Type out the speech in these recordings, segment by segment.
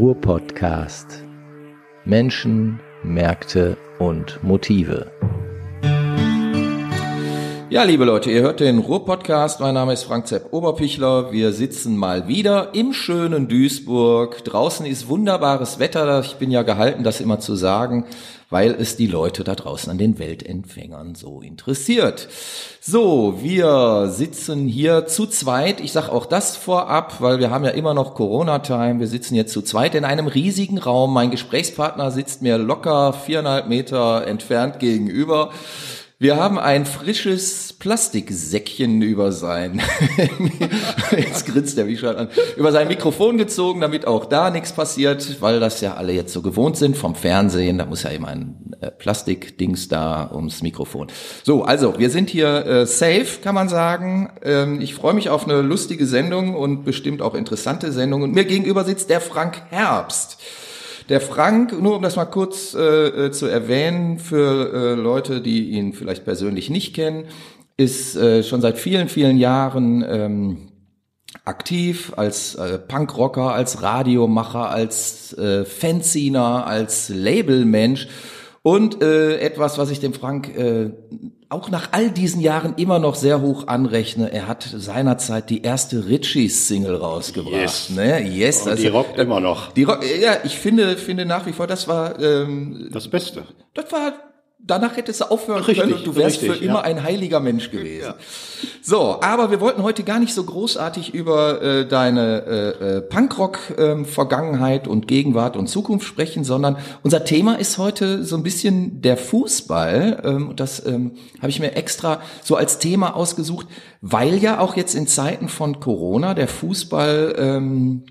Ruhr-Podcast. Menschen, Märkte und Motive. Ja, liebe Leute, ihr hört den Ruhr-Podcast. Mein Name ist Frank Zepp Oberpichler. Wir sitzen mal wieder im schönen Duisburg. Draußen ist wunderbares Wetter. Ich bin ja gehalten, das immer zu sagen, weil es die Leute da draußen an den Weltempfängern so interessiert. So, wir sitzen hier zu zweit. Ich sage auch das vorab, weil wir haben ja immer noch Corona-Time. Wir sitzen jetzt zu zweit in einem riesigen Raum. Mein Gesprächspartner sitzt mir locker viereinhalb Meter entfernt gegenüber. Wir haben ein frisches Plastiksäckchen über sein, jetzt grinst er mich schon an, über sein Mikrofon gezogen, damit auch da nichts passiert, weil das ja alle jetzt so gewohnt sind vom Fernsehen. Da muss ja immer ein äh, Plastikdings da ums Mikrofon. So, also wir sind hier äh, safe, kann man sagen. Ähm, ich freue mich auf eine lustige Sendung und bestimmt auch interessante Sendung. Und mir gegenüber sitzt der Frank Herbst. Der Frank, nur um das mal kurz äh, äh, zu erwähnen für äh, Leute, die ihn vielleicht persönlich nicht kennen, ist äh, schon seit vielen, vielen Jahren ähm, aktiv als äh, Punkrocker, als Radiomacher, als äh, Fanziner, als Labelmensch. Und äh, etwas, was ich dem Frank äh, auch nach all diesen Jahren immer noch sehr hoch anrechne. Er hat seinerzeit die erste Ritchie-Single rausgebracht. Yes. Ne? yes Und die rockt immer noch. Die Rock, ja, ich finde, finde nach wie vor, das war, ähm, Das Beste. das war, danach hättest du aufhören Richtig, können und du wärst richtig, für immer ja. ein heiliger Mensch gewesen. So, aber wir wollten heute gar nicht so großartig über äh, deine äh, äh, Punkrock-Vergangenheit und Gegenwart und Zukunft sprechen, sondern unser Thema ist heute so ein bisschen der Fußball. Ähm, und das ähm, habe ich mir extra so als Thema ausgesucht, weil ja auch jetzt in Zeiten von Corona der Fußball ähm,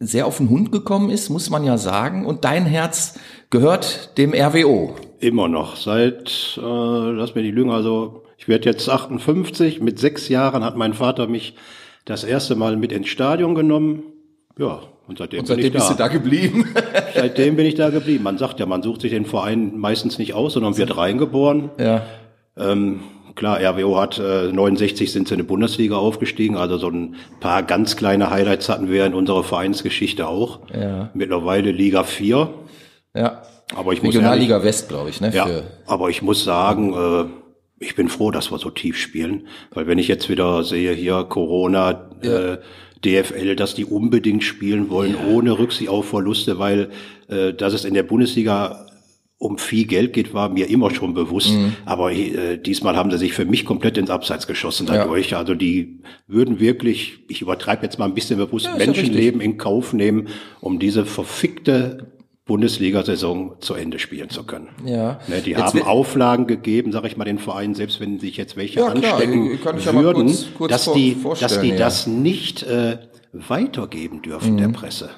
sehr auf den Hund gekommen ist, muss man ja sagen. Und dein Herz gehört dem RWO. Immer noch. Seit, äh, lass mir die Lügen, also ich werde jetzt 58. Mit sechs Jahren hat mein Vater mich das erste Mal mit ins Stadion genommen. Ja, und seitdem, Und seitdem bin ich bist du da geblieben. Seitdem bin ich da geblieben. Man sagt ja, man sucht sich den Verein meistens nicht aus, sondern wird reingeboren. ja. Ähm, klar, RWO hat äh, 69 sind sie in die Bundesliga aufgestiegen, also so ein paar ganz kleine Highlights hatten wir in unserer Vereinsgeschichte auch. Ja. Mittlerweile Liga 4. Ja. Aber ich muss Regionalliga West, glaube ich, ne? Ja, Für, aber ich muss sagen, äh, ich bin froh, dass wir so tief spielen, weil wenn ich jetzt wieder sehe hier Corona, äh, DFL, dass die unbedingt spielen wollen, ohne Rücksicht auf Verluste, weil äh, dass es in der Bundesliga um viel Geld geht, war mir immer schon bewusst. Mhm. Aber äh, diesmal haben sie sich für mich komplett ins Abseits geschossen dadurch. Also die würden wirklich, ich übertreibe jetzt mal ein bisschen bewusst, Ja, ja Menschenleben in Kauf nehmen, um diese verfickte Bundesliga-Saison zu Ende spielen zu können. Ja. Ne, die Jetzt haben Auflagen gegeben, sag ich mal, den Vereinen, selbst wenn sich jetzt welche Ja, klar, anstecken ich ja mal würden, kurz- kurz dass vor- die, dass die ja. das nicht äh, weitergeben dürfen Mhm. der Presse.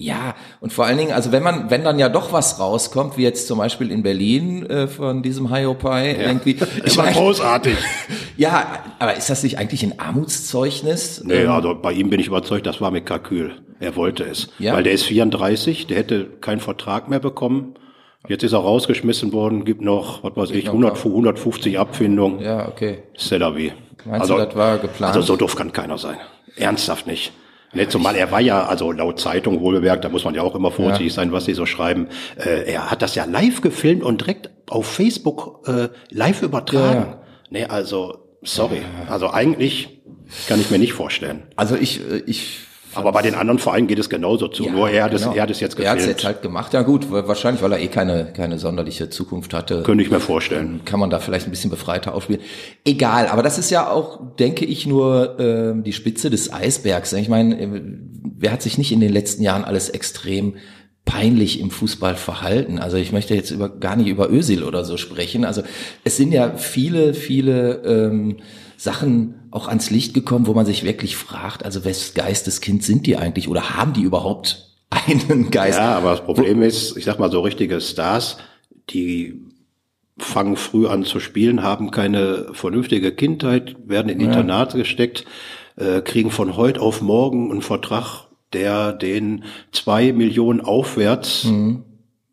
Ja, und vor allen Dingen, also wenn man, wenn dann ja doch was rauskommt, wie jetzt zum Beispiel in Berlin äh, von diesem Hiopai irgendwie. Das war großartig. Ja, aber ist das nicht eigentlich ein Armutszeugnis? Nee, Ähm, also bei ihm bin ich überzeugt, das war mit Kalkül. Er wollte es. Ja. Weil der ist 34, der hätte keinen Vertrag mehr bekommen. Jetzt ist er rausgeschmissen worden, gibt noch, was weiß ich, noch 100, 150 Abfindung. Ja, okay. C'est la vie. Meinst du, das war geplant? Also so doof kann keiner sein. Ernsthaft nicht. Nicht zumal er war ja, also laut Zeitung wohlbemerkt, da muss man ja auch immer vorsichtig sein, was sie so schreiben. Äh, er hat das ja live gefilmt und direkt auf Facebook äh, live übertragen. Ja, ja. Nee, also, sorry. Also eigentlich kann ich mir nicht vorstellen. Also ich, äh, ich Aber bei den anderen Vereinen geht es genauso zu. Ja, Nur er hat, es, genau. er hat es jetzt Er hat es jetzt halt gemacht. Ja gut, wa- wahrscheinlich, weil er eh keine, keine sonderliche Zukunft hatte. Könnte ich mir vorstellen. kann man da vielleicht ein bisschen befreiter aufspielen. Egal, aber das ist ja auch, denke ich, nur ähm, die Spitze des Eisbergs. Ich meine, äh, wer hat sich nicht in den letzten Jahren alles extrem peinlich im Fußball verhalten? Also ich möchte jetzt über, gar nicht über Özil oder so sprechen. Also es sind ja viele, viele ähm, Sachen auch ans Licht gekommen, wo man sich wirklich fragt, also wes Geisteskind sind die eigentlich oder haben die überhaupt einen Geist? Ja, aber das Problem ist, ich sag mal, so richtige Stars, die fangen früh an zu spielen, haben keine vernünftige Kindheit, werden in Internate gesteckt, äh, kriegen von heute auf morgen einen Vertrag, der den zwei Millionen aufwärts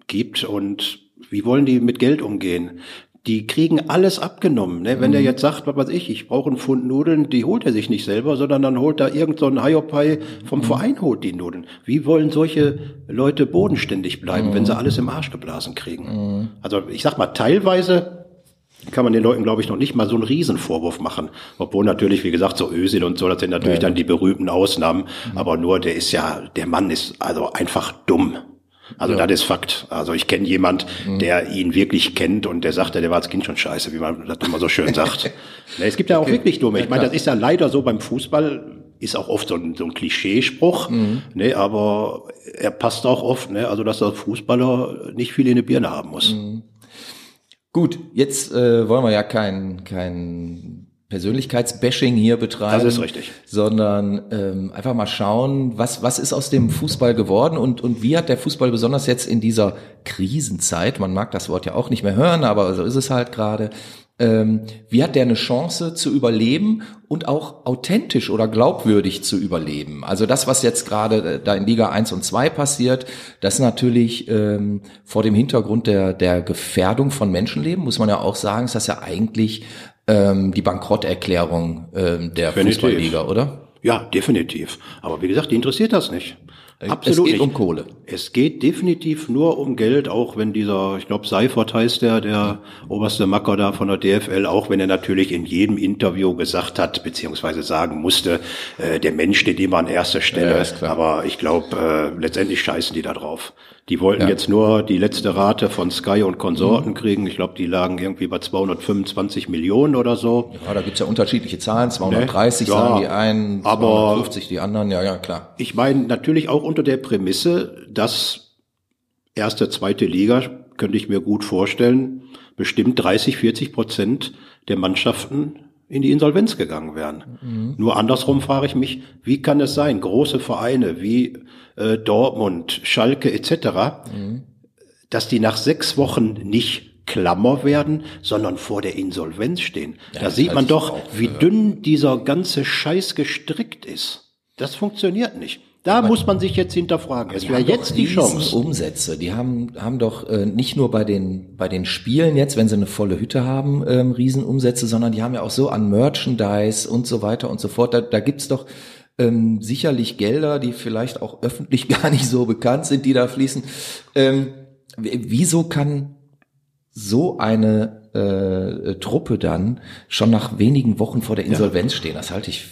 gibt und wie wollen die mit Geld umgehen? Die kriegen alles abgenommen. Ne? Wenn der jetzt sagt, was weiß ich, ich brauche einen Pfund Nudeln, die holt er sich nicht selber, sondern dann holt da irgend so ein Hiopai vom Verein holt die Nudeln. Wie wollen solche Leute bodenständig bleiben, wenn sie alles im Arsch geblasen kriegen? Also ich sag mal, teilweise kann man den Leuten, glaube ich, noch nicht mal so einen Riesenvorwurf machen. Obwohl natürlich, wie gesagt, so Ösil und so, das sind natürlich dann die berühmten Ausnahmen. Aber nur, der ist ja, der Mann ist also einfach dumm. Also das ist Fakt. Also ich kenne jemand, der ihn wirklich kennt und der sagte, der war als Kind schon scheiße, wie man das immer so schön sagt. Ne, es gibt ja auch wirklich Dumme. Ich meine, das ist ja leider so beim Fußball, ist auch oft so ein, so ein Klischeespruch, ne, aber er passt auch oft, ne, also dass der Fußballer nicht viel in der Birne haben muss. Gut, jetzt äh, wollen wir ja kein, kein Persönlichkeitsbashing hier betreiben. Das ist richtig. Sondern ähm, einfach mal schauen, was, was ist aus dem Fußball geworden und, und wie hat der Fußball besonders jetzt in dieser Krisenzeit, man mag das Wort ja auch nicht mehr hören, aber so ist es halt gerade, ähm, wie hat der eine Chance zu überleben und auch authentisch oder glaubwürdig zu überleben? Also das, was jetzt gerade äh, da in Liga 1 und 2 passiert, das natürlich ähm, vor dem Hintergrund der, der Gefährdung von Menschenleben, muss man ja auch sagen, ist das ja eigentlich ähm, die Bankrotterklärung ähm, der. Fußballliga, oder? Ja, definitiv. Aber wie gesagt, die interessiert das nicht. Absolut es geht nicht. um Kohle. Es geht definitiv nur um Geld, auch wenn dieser, ich glaube, Seifert heißt der, der oberste Macker da von der DFL, auch wenn er natürlich in jedem Interview gesagt hat, beziehungsweise sagen musste, äh, der Mensch steht immer an erster Stelle. Ja. Aber ich glaube, äh, letztendlich scheißen die da drauf. Die wollten Ja. jetzt nur die letzte Rate von Sky und Konsorten kriegen. Ich glaube, die lagen irgendwie bei 225 Millionen oder so. Ja, da gibt's ja unterschiedliche Zahlen, 230 Ne? Ja, sagen die einen, aber- 250 die anderen, ja, ja, klar. Ich meine natürlich auch unter der Prämisse, dass erste, zweite Liga, könnte ich mir gut vorstellen, bestimmt 30, 40 Prozent der Mannschaften in die Insolvenz gegangen wären. Nur andersrum frage ich mich, wie kann es sein, große Vereine wie äh, Dortmund, Schalke etc., dass die nach sechs Wochen nicht Klammer werden, sondern vor der Insolvenz stehen. da das sieht man doch, auch wie dünn dieser ganze Scheiß gestrickt ist. Das funktioniert nicht. Da muss man sich jetzt hinterfragen. Es wäre jetzt die Chance. Umsätze. Die haben, haben doch äh, nicht nur bei den, bei den Spielen jetzt, wenn sie eine volle Hütte haben, ähm, Riesenumsätze, sondern die haben ja auch so an Merchandise und so weiter und so fort. Da, da gibt's doch ähm, sicherlich Gelder, die vielleicht auch öffentlich gar nicht so bekannt sind, die da fließen. Ähm, wieso kann so eine äh, Truppe dann schon nach wenigen Wochen vor der Insolvenz stehen? Das halte ich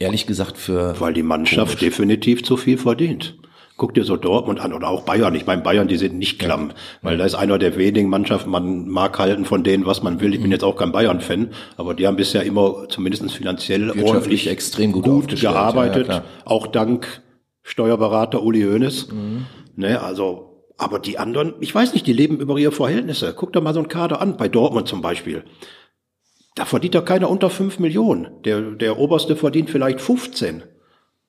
ehrlich gesagt für Weil die Mannschaft definitiv zu viel verdient. Guck dir so Dortmund an oder auch Bayern. Ich meine, Bayern, die sind nicht klamm, weil da ist einer der wenigen Mannschaften, man mag halten von denen, was man will. Ich Mhm. bin jetzt auch kein Bayern-Fan, aber die haben bisher immer zumindest finanziell Wirtschaftlich ordentlich extrem gut gut gearbeitet, Ja, ja, auch dank Steuerberater Uli Hoeneß. Mhm. Ne, also, aber die anderen, ich weiß nicht, die leben über ihre Verhältnisse. Guck doch mal so einen Kader an, bei Dortmund zum Beispiel. Da verdient doch keiner unter fünf Millionen. Der, der Oberste verdient vielleicht 15.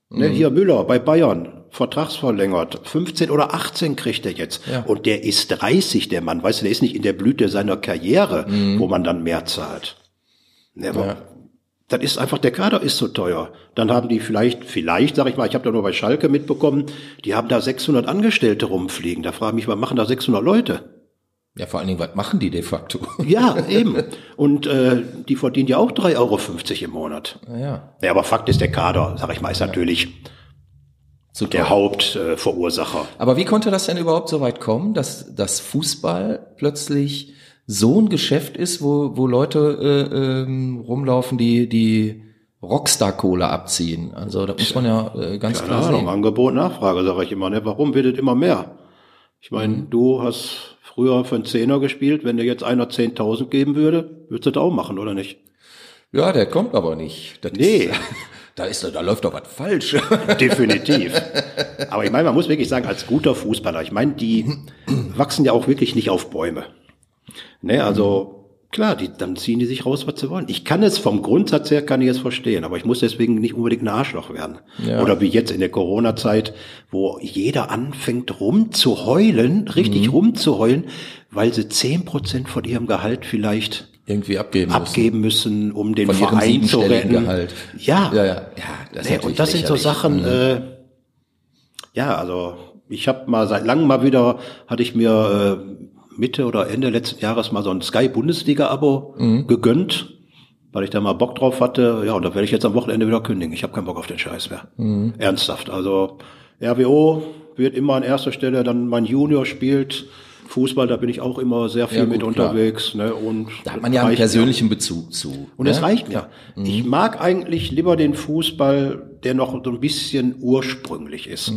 Ne, Mhm. hier Müller bei Bayern, vertragsverlängert, 15 oder 18 kriegt er jetzt. Ja. Und der ist 30, der Mann, weißt du, der ist nicht in der Blüte seiner Karriere, Mhm. wo man dann mehr zahlt. Ne, Ja. das ist einfach, der Kader ist so teuer. Dann haben die vielleicht, vielleicht, sag ich mal, ich habe da nur bei Schalke mitbekommen, die haben da 600 Angestellte rumfliegen. Da frage ich mich, was machen da 600 Leute? Ja, vor allen Dingen, was machen die de facto? Ja, eben. Und äh, die verdienen ja auch 3,50 Euro im Monat. Ja, Ja, aber Fakt ist, der Kader, sag ich mal, ist natürlich zu der. Hauptverursacher. Aber wie konnte das denn überhaupt so weit kommen, dass das Fußball plötzlich so ein Geschäft ist, wo, wo Leute äh, ähm, rumlaufen, die die Rockstar-Kohle abziehen? Also da muss man ja äh, ganz Keine klar Ahnung, sehen. Angebot, Nachfrage, sage ich immer. Ne? Warum wird es immer mehr? Ich meine, Mhm. du hast früher für einen Zehner gespielt. Wenn dir jetzt einer 10.000 geben würde, würdest du das auch machen, oder nicht? Ja, der kommt aber nicht. Das Nee. Ist, da ist, da läuft doch was falsch. Definitiv. Aber ich meine, man muss wirklich sagen, als guter Fußballer, ich meine, die wachsen ja auch wirklich nicht auf Bäume. Ne, also klar, die, dann ziehen die sich raus, was sie wollen. Ich kann es vom Grundsatz her, kann ich es verstehen, aber ich muss deswegen nicht unbedingt ein Arschloch werden. Ja. Oder wie jetzt in der Corona-Zeit, wo jeder anfängt rumzuheulen, richtig Mhm. rumzuheulen, weil sie zehn Prozent von ihrem Gehalt vielleicht Irgendwie abgeben müssen. abgeben müssen, um den Von Verein zu retten. Gehalt. Ja, Ja, ja, ja. Das ist Nee, und das sind so. Sachen, äh, ja, also ich habe mal seit langem mal wieder, hatte ich mir äh, Mitte oder Ende letzten Jahres mal so ein Sky-Bundesliga-Abo Mhm. gegönnt, weil ich da mal Bock drauf hatte. Ja, und da werde ich jetzt am Wochenende wieder kündigen. Ich habe keinen Bock auf den Scheiß mehr. Mhm. Ernsthaft. Also RWO wird immer an erster Stelle, dann mein Junior spielt. Fußball, da bin ich auch immer sehr viel Ja, gut, mit klar. unterwegs. Ne? Und Da hat man ja einen reicht mir. persönlichen Bezug zu. Und ne? es reicht mir. Ich mag eigentlich lieber den Fußball, der noch so ein bisschen ursprünglich ist.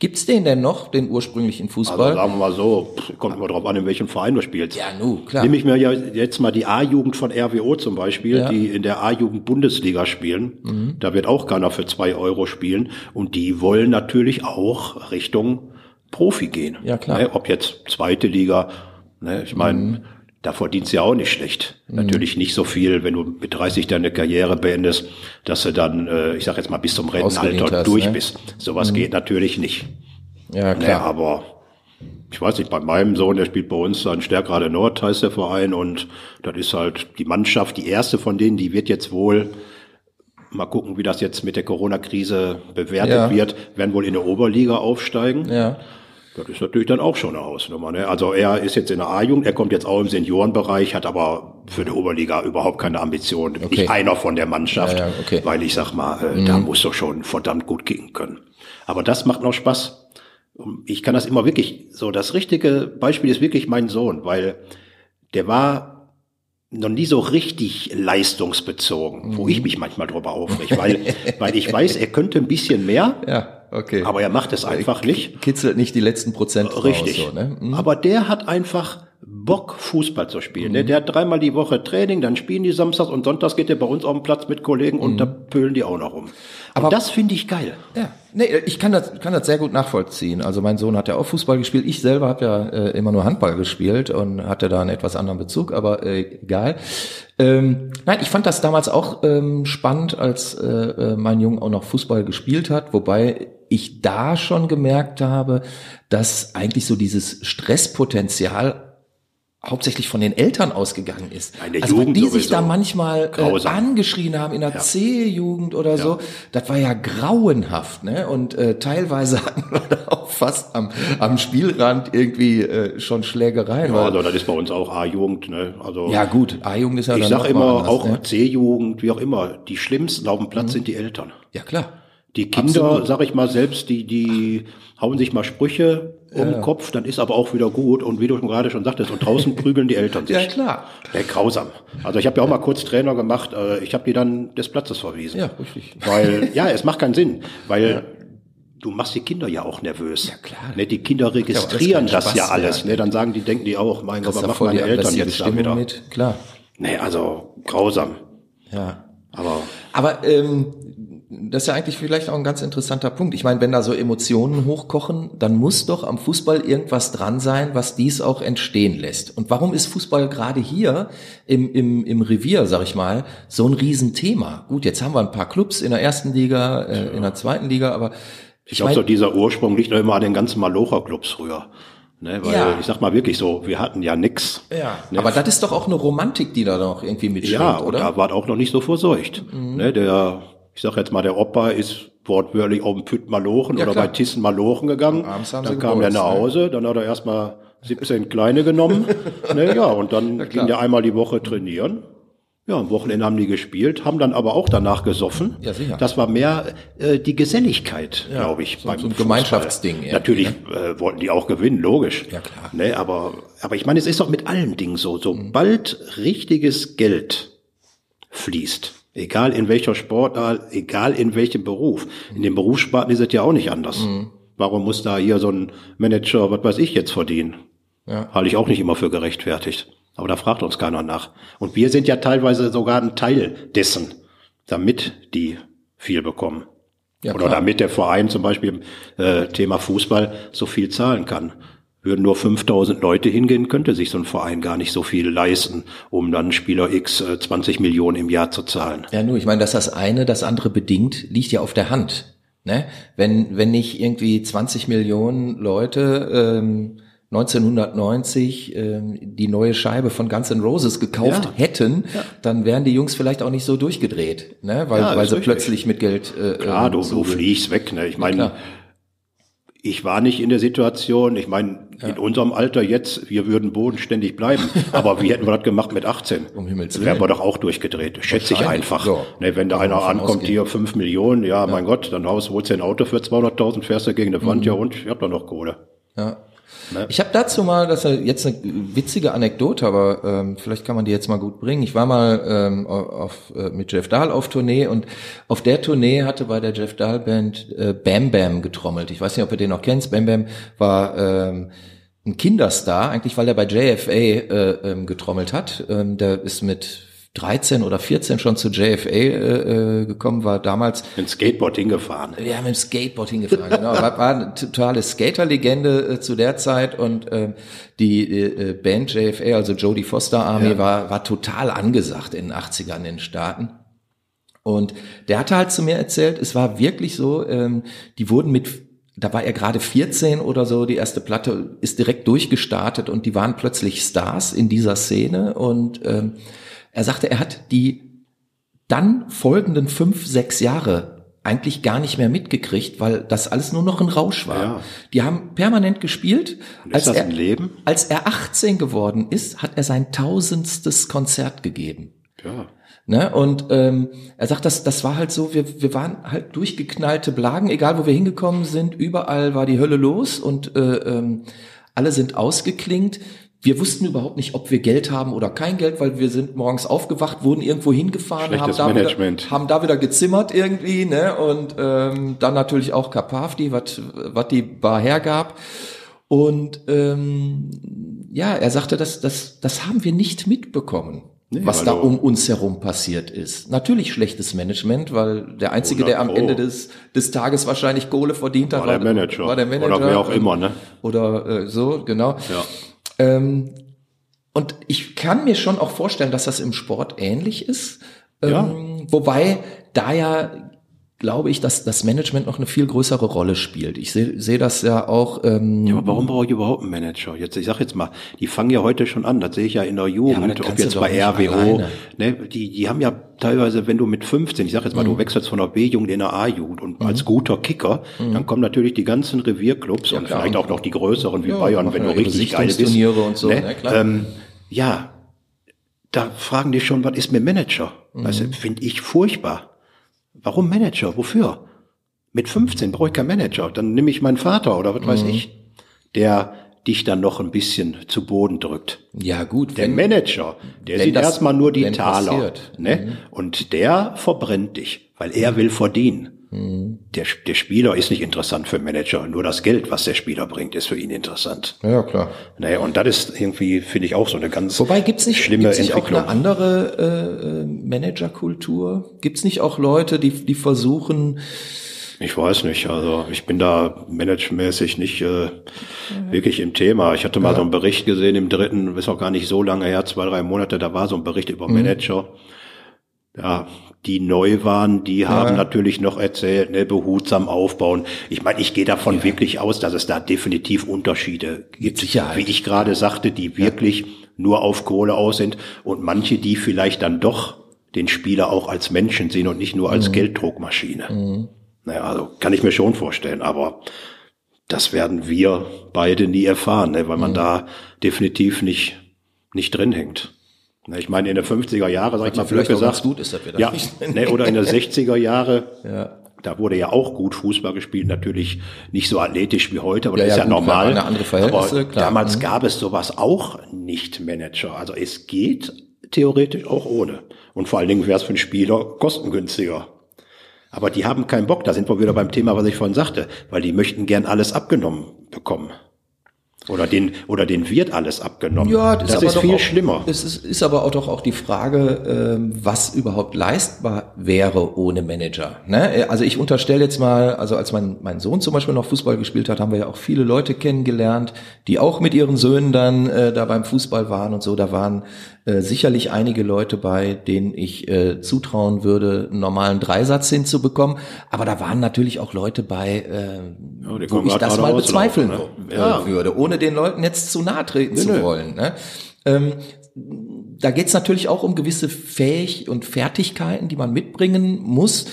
Gibt's den denn noch, den ursprünglichen Also Fußball? sagen wir mal so, kommt immer drauf an, in welchem Verein du spielst. ja, nu, klar. Nehme ich mir ja jetzt mal die A-Jugend von RWO zum Beispiel, Ja. Mhm. die in der A-Jugend Bundesliga spielen. Da wird auch keiner für zwei Euro spielen. Und die wollen natürlich auch Richtung Profi gehen. Ja, klar. Ne, ob jetzt zweite Liga, ne, ich meine, Mhm. Da verdienst du ja auch nicht schlecht. Natürlich nicht so viel, wenn du mit 30 deine Karriere beendest, dass du dann, äh, ich sag jetzt mal, bis zum Rentenalter hast, durch ne? bist. Sowas geht natürlich nicht. ja, Ne, klar. aber ich weiß nicht, bei meinem Sohn, der spielt bei uns an Stärkrade Nord, heißt der Verein, und das ist halt die Mannschaft, die erste von denen, die wird jetzt wohl, mal gucken, wie das jetzt mit der Corona-Krise bewertet Ja. wird, werden wohl in der Oberliga aufsteigen. ja. Das ist natürlich dann auch schon eine Hausnummer. Ne? Also er ist jetzt in der A-Jugend, er kommt jetzt auch im Seniorenbereich, hat aber für die Oberliga überhaupt keine Ambition. Okay. Nicht einer von der Mannschaft, Ja, ja, okay. Mhm. weil ich sag mal, äh, da muss doch schon verdammt gut kicken können. Aber das macht noch Spaß. Ich kann das immer wirklich, so das richtige Beispiel ist wirklich mein Sohn, weil der war noch nie so richtig leistungsbezogen, wo Mhm. ich mich manchmal drüber aufreg, weil, weil ich weiß, er könnte ein bisschen mehr, Ja, okay. aber er macht es einfach nicht. Kitzelt nicht die letzten Prozent raus, Richtig. So, ne? Mhm. Aber der hat einfach Bock, Fußball zu spielen. ne? Der hat dreimal die Woche Training, dann spielen die samstags und sonntags geht der bei uns auf den Platz mit Kollegen und da pölen die auch noch rum. Mhm. Aber- Aber das finde ich geil. Ja, nee, ich kann das, kann das sehr gut nachvollziehen. Also mein Sohn hat ja auch Fußball gespielt. Ich selber habe ja äh, immer nur Handball gespielt und hatte da einen etwas anderen Bezug, aber äh, egal. Ähm, nein, ich fand das damals auch ähm, spannend, als äh, äh, mein Junge auch noch Fußball gespielt hat, wobei ich da schon gemerkt habe, dass eigentlich so dieses Stresspotenzial hauptsächlich von den Eltern ausgegangen ist. Ja, also Jugend die sich da manchmal äh, angeschrien haben in der C-Jugend oder so, das war ja grauenhaft, ne? Und äh, teilweise hatten wir da auch fast am, am Spielrand irgendwie äh, schon Schlägereien. Ja, also das ist bei uns auch A-Jugend. Ne? Also ja gut, A-Jugend ist ja ich sag immer, anders, auch ne? C-Jugend, wie auch immer, die schlimmsten auf dem Platz sind die Eltern. Ja klar. Die Kinder, Absolut. sag ich mal selbst, die, die hauen sich mal Sprüche um den Kopf, dann ist aber auch wieder gut. Und wie du schon gerade schon sagtest, und draußen prügeln die Eltern sich. Ja klar. Ja, grausam. Also ich habe ja auch mal kurz Trainer gemacht, äh, ich habe die dann des Platzes verwiesen. Ja, richtig. Weil, ja, es macht keinen Sinn, weil du machst die Kinder ja auch nervös. Ja, klar. Ne, die Kinder ja alles registrieren das ja Spaß alles. mehr. Ne, dann sagen die, denken die auch, mein Gott, was da machen meine Eltern jetzt da Stimmung wieder? mit, klar. Nee, also grausam. Ja. Aber Aber ähm, das ist ja eigentlich vielleicht auch ein ganz interessanter Punkt. Ich meine, wenn da so Emotionen hochkochen, dann muss doch am Fußball irgendwas dran sein, was dies auch entstehen lässt. Und warum ist Fußball gerade hier im, im, im Revier, sag ich mal, so ein Riesenthema? Gut, jetzt haben wir ein paar Clubs in der ersten Liga, äh, in der zweiten Liga, aber ich glaube, so dieser Ursprung liegt doch immer an den ganzen Malocher-Clubs früher. Ne, weil Ja. ich sag mal wirklich so, wir hatten ja nix. ja, Ne, aber das ist doch auch eine Romantik, die da noch irgendwie mitschwingt, Ja, und oder? Mhm. da war auch noch nicht so verseucht. Ne, der, ich sag jetzt mal, der Opa ist wortwörtlich auf den Pütt Malochen Ja, oder klar. bei Thyssen Malochen gegangen. Abends haben dann kam er nach ne? Hause, dann hat er erstmal 17 Kleine genommen. ne, ja, und dann ging der einmal die Woche trainieren. Ja, am Wochenende haben die gespielt, haben dann aber auch danach gesoffen. Ja, sicher. Das war mehr äh, die Geselligkeit, glaube ich. so- so ein Gemeinschaftsding irgendwie, Natürlich äh, wollten die auch gewinnen, logisch. Ja, klar. Ne, aber, aber ich meine, es ist doch mit allen Dingen so. Sobald richtiges Geld fließt, egal in welcher Sportart, egal in welchem Beruf, in den Berufssparten ist es ja auch nicht anders. Warum muss da hier so ein Manager, was weiß ich, jetzt verdienen? Ja. Halte ich auch nicht immer für gerechtfertigt. Aber da fragt uns keiner nach. Und wir sind ja teilweise sogar ein Teil dessen, damit die viel bekommen. Ja, Oder klar. damit der Verein zum Beispiel im äh, Thema Fußball so viel zahlen kann. Würden nur 5000 Leute hingehen, könnte sich so ein Verein gar nicht so viel leisten, um dann Spieler X äh, 20 Millionen im Jahr zu zahlen. Ja, nur, ich meine, dass das eine das andere bedingt, liegt ja auf der Hand. Ne? Wenn, wenn nicht irgendwie 20 Millionen Leute ähm, 1990 ähm, die neue Scheibe von Guns N' Roses gekauft Ja. hätten, dann wären die Jungs vielleicht auch nicht so durchgedreht, ne? weil, Ja, weil sie richtig. plötzlich mit Geld äh, Klar, du, so- du fliegst weg. Ne? Ich meine. Ich war nicht in der Situation, ich meine, ja. in unserem Alter jetzt, wir würden bodenständig bleiben. Aber wie hätten wir das gemacht mit 18? Um Himmels Willen. Wären wir doch auch durchgedreht. Schätze ich einfach. So. Ne, wenn da einer ankommt, hier fünf Millionen, ja, ja, mein Gott, dann haust du ein Auto für 200.000, fährst du gegen eine Wand, mhm. ja und, ich hab da noch Kohle. Ja. Ne? Ich habe dazu mal, das ist jetzt eine witzige Anekdote, aber ähm, vielleicht kann man die jetzt mal gut bringen. Ich war mal ähm, auf, äh, mit Jeff Dahl auf Tournee und auf der Tournee hatte bei der Jeff Dahl Band äh, Bam Bam getrommelt. Ich weiß nicht, ob ihr den noch kennt. Bam Bam war ähm, ein Kinderstar, eigentlich weil er bei JFA äh, ähm, getrommelt hat. Ähm, der ist mit 13 oder 14 schon zu JFA äh, äh, gekommen, war damals. Mit dem Skateboard hingefahren. Ja, mit dem Skateboard hingefahren, genau. War, war eine totale Skaterlegende äh, zu der Zeit und äh, die äh, Band JFA, also Jodie Foster Army, ja. war, war total angesagt in den 80ern in den Staaten. Und der hatte halt zu mir erzählt, es war wirklich so, ähm, die wurden mit da war er gerade 14 oder so, die erste Platte ist direkt durchgestartet und die waren plötzlich Stars in dieser Szene und ähm, er sagte, er hat die dann folgenden fünf, sechs Jahre eigentlich gar nicht mehr mitgekriegt, weil das alles nur noch ein Rausch war. Ja. Die haben permanent gespielt. Als ist das ein er, Leben? Als er 18 geworden ist, hat er sein tausendstes Konzert gegeben. Ja. Ne? Und ähm, er sagt, das, das war halt so, wir, wir waren halt durchgeknallte Blagen, egal wo wir hingekommen sind, überall war die Hölle los und äh, ähm, alle sind ausgeklingt wir wussten überhaupt nicht, ob wir Geld haben oder kein Geld, weil wir sind morgens aufgewacht, wurden irgendwo hingefahren, haben da, wieder, haben da wieder gezimmert irgendwie, ne? Und ähm, dann natürlich auch Kapavdi, was was die Bar hergab. Und ähm, ja, er sagte, das, das, das haben wir nicht mitbekommen. Nee, was da um uns herum passiert ist. Natürlich schlechtes Management, weil der Einzige, der am Ende des, des Tages wahrscheinlich Kohle verdient hat, war, der Manager. War der Manager. Oder wer auch immer, ne? Oder äh, so, genau. Ja. Ähm, und ich kann mir schon auch vorstellen, dass das im Sport ähnlich ist. Ähm, ja. Wobei da ja glaube ich, dass das Management noch eine viel größere Rolle spielt. Ich sehe seh das ja auch. Ähm, ja, aber warum brauche ich überhaupt einen Manager? Jetzt, ich sag jetzt mal, die fangen ja heute schon an. Das sehe ich ja in der Jugend, ja, ob jetzt bei RWO. Ne, die, die haben ja teilweise, wenn du mit 15, ich sag jetzt mal, mhm. du wechselst von der B-Jugend in der A-Jugend und mhm. als guter Kicker, mhm. dann kommen natürlich die ganzen Revierclubs ja, und vielleicht auch noch die größeren wie ja, Bayern, wenn du richtig geil bist. Und so, ne? Ne, ähm, ja, da fragen die schon, was ist mit Manager? Mhm. Also finde ich furchtbar. Warum Manager? Wofür? Mit 15 brauche ich keinen Manager. Dann nehme ich meinen Vater oder was mhm. weiß ich, der dich dann noch ein bisschen zu Boden drückt. Ja, gut. Der wenn, Manager, der sieht erstmal nur die Taler. Ne? Mhm. Und der verbrennt dich, weil er will verdienen. Mhm. Der, der Spieler ist nicht interessant für Manager. Nur das Geld, was der Spieler bringt, ist für ihn interessant. Ja, klar. Naja, und das ist irgendwie, finde ich, auch so eine ganz Wobei gibt's nicht, schlimme gibt's nicht Entwicklung. auch eine andere äh, Managerkultur? Gibt's nicht auch Leute, die, die versuchen, ich weiß nicht, also ich bin da managementmäßig nicht äh, wirklich im Thema. Ich hatte mal ja. so einen Bericht gesehen im dritten, ist auch gar nicht so lange her, zwei, drei Monate, da war so ein Bericht über mhm. Manager. Ja, die neu waren, die ja. haben natürlich noch erzählt, ne, behutsam aufbauen. Ich meine, ich gehe davon ja. wirklich aus, dass es da definitiv Unterschiede gibt. Sicherheit. Wie ich gerade sagte, die wirklich nur auf Kohle aus sind und manche, die vielleicht dann doch den Spieler auch als Menschen sehen und nicht nur als mhm. Gelddruckmaschine. Mhm. Naja, also kann ich mir schon vorstellen, aber das werden wir beide nie erfahren, ne, weil man mhm. da definitiv nicht, nicht drin hängt. Ne, ich meine, in der 50er Jahre, sag ich mal, vielleicht gesagt, gut ist das wieder ja, ne, oder in der 60er Jahre, ja. da wurde ja auch gut Fußball gespielt, natürlich nicht so athletisch wie heute, aber ja, das ist ja, gut, normal. Eine andere Verhältnisse, aber klar. damals mhm. gab es sowas auch nicht Manager. Also es geht theoretisch auch ohne. Und vor allen Dingen wäre es für einen Spieler kostengünstiger. Aber die haben keinen Bock, da sind wir wieder beim Thema, was ich vorhin sagte, weil die möchten gern alles abgenommen bekommen. Oder den, oder den wird alles abgenommen. Ja, das, das ist, ist viel auch, schlimmer. Es ist, ist aber auch doch auch die Frage, ähm, was überhaupt leistbar wäre ohne Manager. Ne? Also ich unterstelle jetzt mal, also als mein, mein Sohn zum Beispiel noch Fußball gespielt hat, haben wir ja auch viele Leute kennengelernt, die auch mit ihren Söhnen dann äh, da beim Fußball waren und so. Da waren äh, sicherlich einige Leute bei, denen ich äh, zutrauen würde, einen normalen Dreisatz hinzubekommen. Aber da waren natürlich auch Leute bei, äh, ja, wo ich das mal bezweifeln ne? ja. würde, ohne den Leuten jetzt zu nahe treten nee, zu wollen. Ne? Ähm, da geht es natürlich auch um gewisse Fähig und Fertigkeiten, die man mitbringen muss,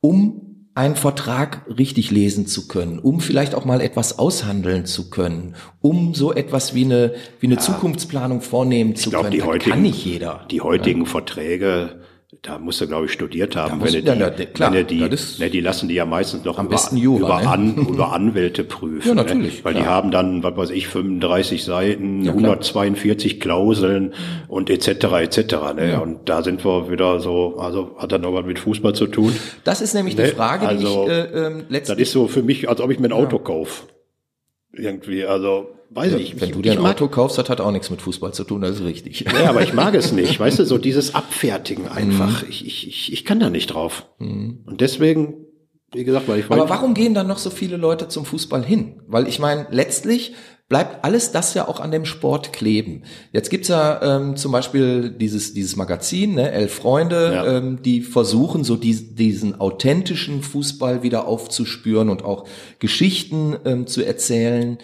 um einen Vertrag richtig lesen zu können, um vielleicht auch mal etwas aushandeln zu können, um so etwas wie eine, wie eine Zukunftsplanung vornehmen zu glaub, können. die heutigen- kann nicht jeder. Die heutigen Verträge, da musst du, glaube ich, studiert haben. wenn du ja, die, de- klar, wenn du die, das ne, die lassen die ja meistens noch Am über, besten Jura, über, ne? An, über Anwälte prüfen. Ja, natürlich, Ne? Weil die klar. haben dann, was weiß ich, 35 Seiten, Ja, klar. 142 Klauseln und etc. etc. Ne? Und da sind wir wieder so, also hat das noch was mit Fußball zu tun? Das ist nämlich Ne, die Frage, also, die ich äh, ähm, Das letztlich ist so für mich, als ob ich mir ein Auto kaufe. Irgendwie, also weiß ich nicht. Wenn du dir ein Auto kaufst, das hat auch nichts mit Fußball zu tun, das ist richtig. Ja, aber ich mag es nicht. Weißt du, so dieses Abfertigen einfach. Mhm. Ich, ich, ich, ich kann da nicht drauf. Und deswegen, wie gesagt, weil ich Aber warum gehen dann noch so viele Leute zum Fußball hin? Weil ich meine, letztlich bleibt alles das ja auch an dem Sport kleben. Jetzt gibt's ja ähm, zum Beispiel dieses, dieses Magazin, ne, Elf Freunde, Ja. ähm, die versuchen so dies, diesen authentischen Fußball wieder aufzuspüren und auch Geschichten ähm, zu erzählen,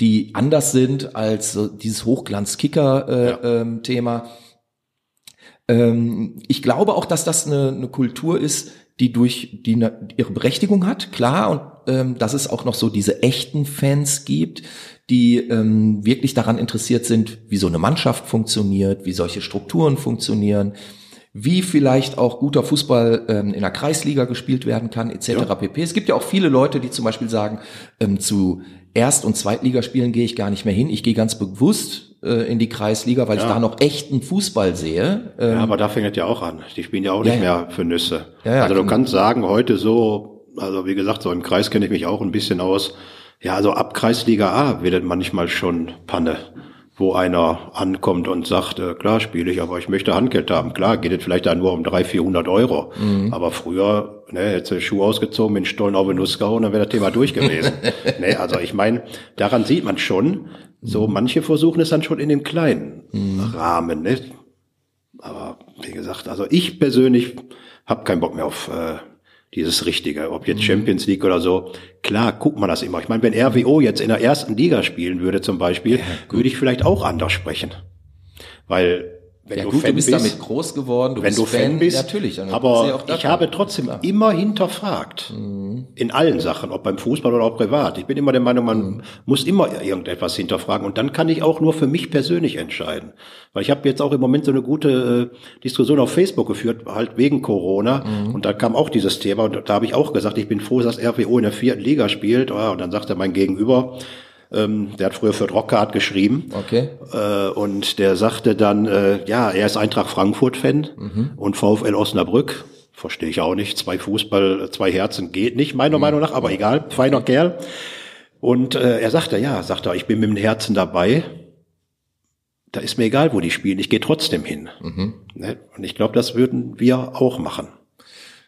die anders sind als dieses Hochglanz-Kicker-Thema. Äh, Ja. ähm. Ähm, ich glaube auch, dass das eine, eine Kultur ist, die durch die ihre Berechtigung hat, klar, und ähm, dass es auch noch so diese echten Fans gibt, die ähm, wirklich daran interessiert sind, wie so eine Mannschaft funktioniert, wie solche Strukturen funktionieren, wie vielleicht auch guter Fußball ähm, in der Kreisliga gespielt werden kann, etc. Ja. pp. Es gibt ja auch viele Leute, die zum Beispiel sagen, ähm, zu Erst- und Zweitligaspielen gehe ich gar nicht mehr hin. Ich gehe ganz bewusst äh, in die Kreisliga, weil ich Ja. da noch echten Fußball sehe. Ähm, Ja, aber da fängt es ja auch an. Die spielen ja auch nicht mehr für Nüsse. Also du kann- kannst sagen, heute so, also wie gesagt, so im Kreis kenne ich mich auch ein bisschen aus. Ja, also ab Kreisliga A wird es manchmal schon Panne, wo einer ankommt und sagt, äh, klar spiele ich, aber ich möchte Handgeld haben. Klar, geht es vielleicht dann nur um 300, 400 Euro. Mhm. Aber früher, ne, hättest du Schuh ausgezogen, mit Stollen auf den Nuss gehauen, dann wäre das Thema durch gewesen. ne, also ich meine, daran sieht man schon, so manche versuchen es dann schon in dem kleinen Rahmen. Ne? Aber wie gesagt, also ich persönlich habe keinen Bock mehr auf äh, dieses Richtige, ob jetzt Champions League oder so. Klar, guckt man das immer. Ich meine, wenn RWO jetzt in der ersten Liga spielen würde zum Beispiel, würde ich vielleicht auch anders sprechen. Weil wenn ja du gut, Fan du bist bist, damit groß geworden, du wenn bist du Fan bist, ja, natürlich. sehe aber das ich habe trotzdem. Mhm. immer hinterfragt. In allen Sachen, ob beim Fußball oder auch privat. Ich bin immer der Meinung, man Mhm. muss immer irgendetwas hinterfragen und dann kann ich auch nur für mich persönlich entscheiden. Weil ich habe jetzt auch im Moment so eine gute äh, Diskussion auf Facebook geführt, halt wegen Corona Mhm. und da kam auch dieses Thema und da habe ich auch gesagt, ich bin froh, dass RWO in der vierten Liga spielt. Ah, Und dann sagte mein Gegenüber, ähm, der hat früher für Rockhard geschrieben, Okay. äh, und der sagte dann, äh, ja, er ist Eintracht Frankfurt-Fan Mhm. und VfL Osnabrück. Verstehe ich auch nicht. Zwei Fußball, äh, zwei Herzen geht nicht, meiner Meinung nach, aber egal, feiner Kerl. Und äh, er sagte, ja, sagt er, ich bin mit dem Herzen dabei. Da ist mir egal, wo die spielen, ich gehe trotzdem hin. Mhm. Ne? Und ich glaube, das würden wir auch machen.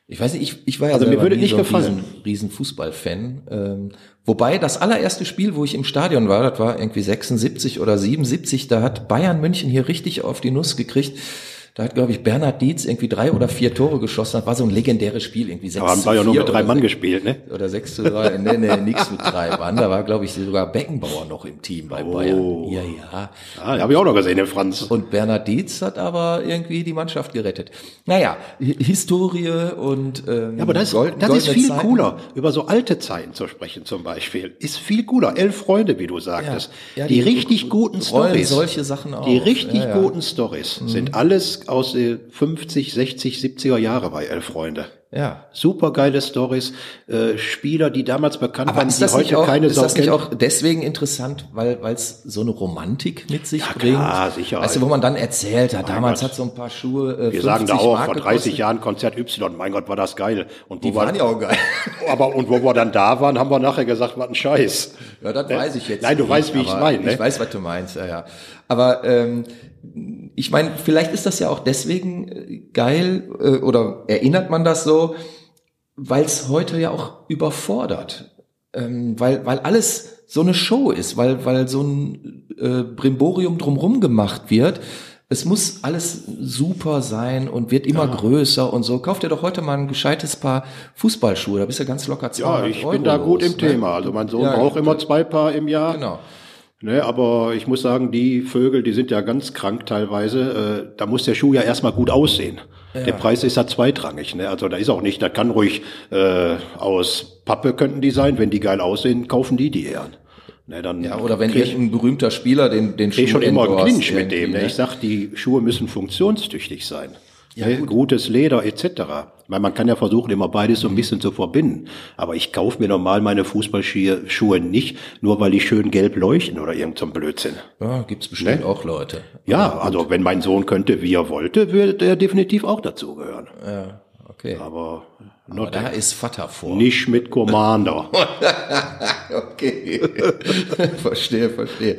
Ich weiß nicht, ich, ich war ja Also mir würde nicht gefallen. riesen, riesen Fußballfan. Ähm, wobei das allererste Spiel, wo ich im Stadion war, das war irgendwie 76 oder 77, da hat Bayern München hier richtig auf die Nuss gekriegt. Da hat, glaube ich, Bernhard Dietz irgendwie drei oder vier Tore geschossen. Das war so ein legendäres Spiel, irgendwie 6 Da haben wir ja nur 4 mit drei Mann sechs- gespielt, ne? Oder 6 zu 3. nee, nee, nix mit drei Mann. Da war, glaube ich, sogar Beckenbauer noch im Team bei Bayern. Ja, ja. Ah, habe ich auch noch gesehen, den Franz. Und Bernhard Dietz hat aber irgendwie die Mannschaft gerettet. Naja, Hi- Historie und ähm, Ja, aber das, Gold- das ist viel Zeiten. cooler, über so alte Zeiten zu sprechen zum Beispiel. Ist viel cooler. Elf Freunde, wie du sagtest. Ja, die, die richtig guten Stories. solche Sachen auf. Die richtig Ja, Mhm. ja. guten Stories sind alles aus den 50, 60, 70er Jahre bei Elf Freunde. Ja. Super geile Stories. Äh, Spieler, die damals bekannt Aber waren, ist die das, heute auch, keine ist Sau das nicht kennen. auch deswegen interessant, weil es so eine Romantik mit sich Ja, bringt? klar, sicher. Weißt du, wo man dann erzählt hat, damals Gott. hat so ein paar Schuhe äh, Wir sagen da 50 auch, Mark vor 30 gekostet. Jahren Konzert Y, mein Gott, war das geil. Und wo Die waren ja auch geil. aber, und wo wir dann da waren, haben wir nachher gesagt, was ein Scheiß. Ja, das weiß ich jetzt. Nein, du nicht, weißt, wie aber meine, ne? Ich weiß, was du meinst, ja, ja. Aber ähm, ich meine, vielleicht ist das ja auch deswegen äh, geil äh, oder erinnert man das so, weil es heute ja auch überfordert, ähm, weil weil alles so eine Show ist, weil weil so ein äh, Brimborium drumrum gemacht wird. Es muss alles super sein und wird immer größer und so. Kauf dir doch heute mal ein gescheites Paar Fußballschuhe, da bist du ganz locker 200 Ja, ich Euro bin da gut los, im ne? Thema. Also mein Sohn Ja, braucht immer zwei Paar im Jahr. Genau. Ne, aber ich muss sagen, die Vögel, die sind ja ganz krank teilweise. Äh, da muss der Schuh ja erstmal gut aussehen. Ja. Der Preis ist ja zweitrangig. Ne? Also da ist auch nicht, da kann ruhig äh, aus Pappe könnten die sein. Wenn die geil aussehen, kaufen die die eher. Ne, dann ja, oder wenn irgendein berühmter Spieler den, den Schuh schon immer Clinch mit dem. Ne? Ich sag, die Schuhe müssen funktionstüchig sein. Ja, ne? gut. Gutes Leder etc. Weil man kann ja versuchen, immer beides so ein bisschen zu verbinden. Aber ich kaufe mir normal meine Fußballschuhe nicht, nur weil die schön gelb leuchten oder irgend so ein Blödsinn. Ja, gibt's bestimmt ne? auch Leute. Ja, also wenn mein Sohn könnte, wie er wollte, würde er definitiv auch dazugehören. Ja, okay. Aber aber da ist Vater vor. Nicht mit Commander. okay. verstehe, verstehe.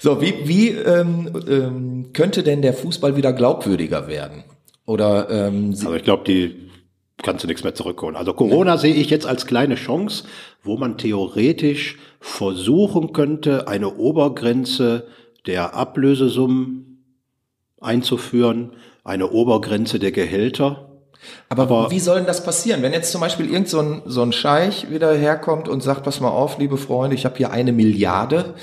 So, wie, wie ähm, ähm, könnte denn der Fußball wieder glaubwürdiger werden? Oder ähm, Also ich glaube, die kannst du nichts mehr zurückholen. Also Corona sehe ich jetzt als kleine Chance, wo man theoretisch versuchen könnte, eine Obergrenze der Ablösesummen einzuführen, eine Obergrenze der Gehälter aber, Aber, wie soll denn das passieren? Wenn jetzt zum Beispiel irgend so ein, so ein Scheich wieder herkommt und sagt, pass mal auf, liebe Freunde, ich habe hier eine Milliarde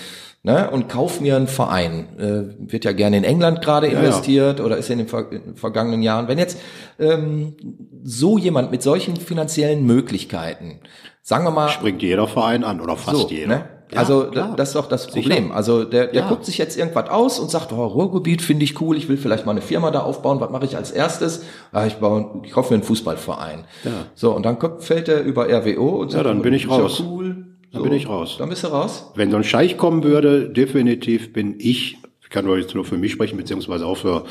ne, und kauf mir einen Verein. Äh, wird ja gerne in England gerade investiert ja. oder ist in den, ver in den, vergangenen Jahren. Wenn jetzt ähm, so jemand mit solchen finanziellen Möglichkeiten, sagen wir mal... Springt jeder Verein an oder fast so, jeder. Ne? Ja, also klar. das ist doch das Problem. Sicher. Also der, der ja. guckt sich jetzt irgendwas aus und sagt, oh, Ruhrgebiet finde ich cool, ich will vielleicht mal eine Firma da aufbauen, was mache ich als erstes? Ah, ich baue, ich hoffe einen Fußballverein. Ja. So, und dann kommt, fällt er über RWO und sagt, ja, dann bin ich raus. Ja cool. Dann so, bin ich raus. Dann bist du raus. Wenn so ein Scheich kommen würde, definitiv bin ich, ich kann nur jetzt nur für mich sprechen, beziehungsweise auch für